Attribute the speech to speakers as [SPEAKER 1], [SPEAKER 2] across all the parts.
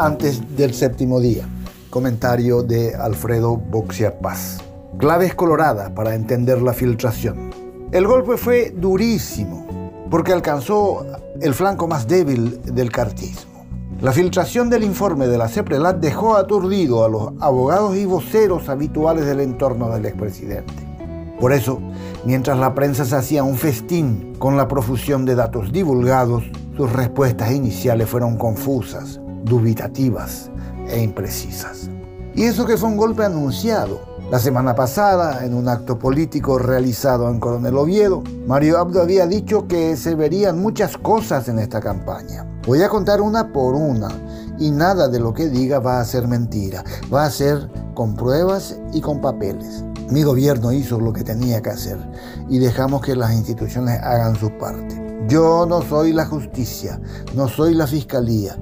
[SPEAKER 1] antes del séptimo día. Comentario de Alfredo Boxia Paz. Claves coloradas para entender la filtración. El golpe fue durísimo porque alcanzó el flanco más débil del cartismo. La filtración del informe de la CEPRELAT dejó aturdido a los abogados y voceros habituales del entorno del expresidente. Por eso, mientras la prensa se hacía un festín con la profusión de datos divulgados, sus respuestas iniciales fueron confusas, dubitativas e imprecisas. Y eso que fue un golpe anunciado. La semana pasada, en un acto político realizado en Coronel Oviedo, Mario Abdo había dicho que se verían muchas cosas en esta campaña. Voy a contar una por una y nada de lo que diga va a ser mentira, va a ser con pruebas y con papeles. Mi gobierno hizo lo que tenía que hacer y dejamos que las instituciones hagan su parte. Yo no soy la justicia, no soy la fiscalía,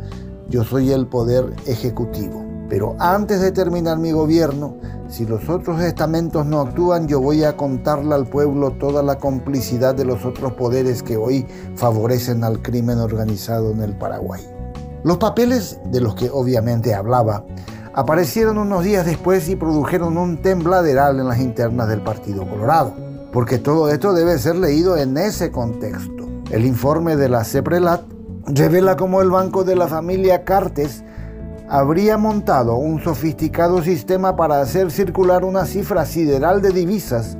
[SPEAKER 1] yo soy el poder ejecutivo. Pero antes de terminar mi gobierno, si los otros estamentos no actúan, yo voy a contarle al pueblo toda la complicidad de los otros poderes que hoy favorecen al crimen organizado en el Paraguay. Los papeles de los que obviamente hablaba aparecieron unos días después y produjeron un tembladeral en las internas del Partido Colorado, porque todo esto debe ser leído en ese contexto. El informe de la CEPRELAT revela cómo el banco de la familia Cartes habría montado un sofisticado sistema para hacer circular una cifra sideral de divisas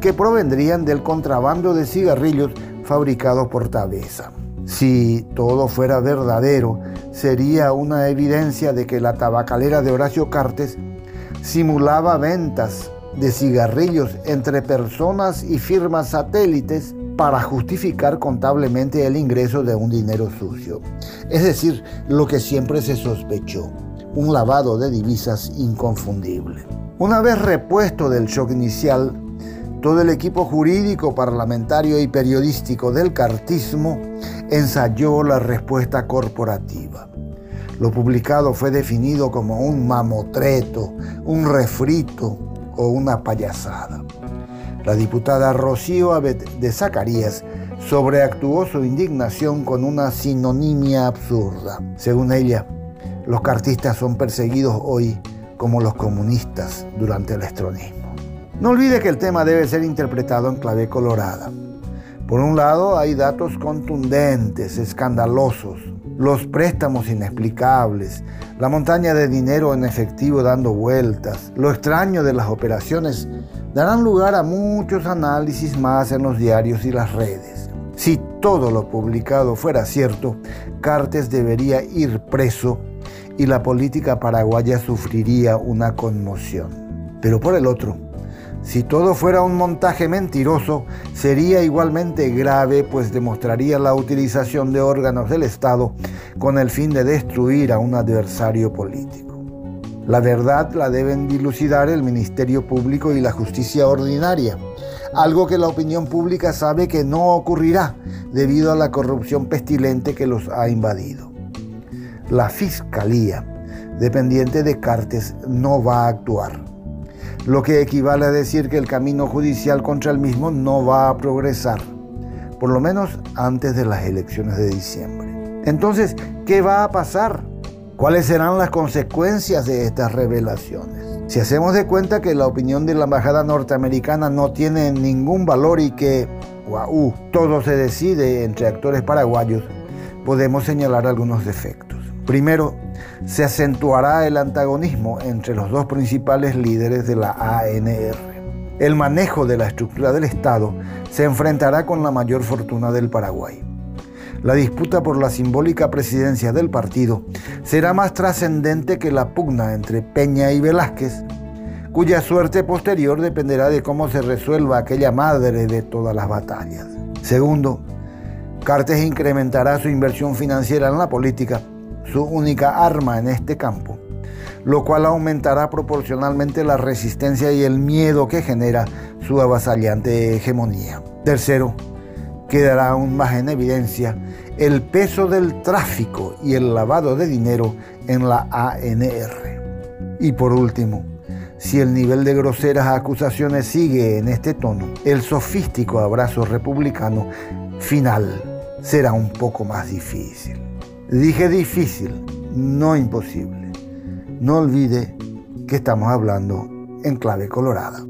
[SPEAKER 1] que provendrían del contrabando de cigarrillos fabricados por Tabesa. Si todo fuera verdadero, sería una evidencia de que la tabacalera de Horacio Cartes simulaba ventas de cigarrillos entre personas y firmas satélites para justificar contablemente el ingreso de un dinero sucio. Es decir, lo que siempre se sospechó, un lavado de divisas inconfundible. Una vez repuesto del shock inicial, todo el equipo jurídico, parlamentario y periodístico del cartismo ensayó la respuesta corporativa. Lo publicado fue definido como un mamotreto, un refrito o una payasada. La diputada Rocío Abed de Zacarías sobreactuó su indignación con una sinonimia absurda. Según ella, los cartistas son perseguidos hoy como los comunistas durante el estronismo. No olvide que el tema debe ser interpretado en clave colorada. Por un lado, hay datos contundentes, escandalosos, los préstamos inexplicables, la montaña de dinero en efectivo dando vueltas, lo extraño de las operaciones darán lugar a muchos análisis más en los diarios y las redes. Si todo lo publicado fuera cierto, Cartes debería ir preso y la política paraguaya sufriría una conmoción. Pero por el otro, si todo fuera un montaje mentiroso, sería igualmente grave, pues demostraría la utilización de órganos del Estado con el fin de destruir a un adversario político. La verdad la deben dilucidar el Ministerio Público y la justicia ordinaria, algo que la opinión pública sabe que no ocurrirá debido a la corrupción pestilente que los ha invadido. La Fiscalía, dependiente de Cartes, no va a actuar, lo que equivale a decir que el camino judicial contra el mismo no va a progresar, por lo menos antes de las elecciones de diciembre. Entonces, ¿qué va a pasar? ¿Cuáles serán las consecuencias de estas revelaciones? Si hacemos de cuenta que la opinión de la embajada norteamericana no tiene ningún valor y que, wow, todo se decide entre actores paraguayos, podemos señalar algunos defectos. Primero, se acentuará el antagonismo entre los dos principales líderes de la ANR. El manejo de la estructura del Estado se enfrentará con la mayor fortuna del Paraguay la disputa por la simbólica presidencia del partido será más trascendente que la pugna entre Peña y Velázquez, cuya suerte posterior dependerá de cómo se resuelva aquella madre de todas las batallas. Segundo, Cartes incrementará su inversión financiera en la política, su única arma en este campo, lo cual aumentará proporcionalmente la resistencia y el miedo que genera su avasallante hegemonía. Tercero, quedará aún más en evidencia el peso del tráfico y el lavado de dinero en la ANR. Y por último, si el nivel de groseras acusaciones sigue en este tono, el sofístico abrazo republicano final será un poco más difícil. Dije difícil, no imposible. No olvide que estamos hablando en clave colorada.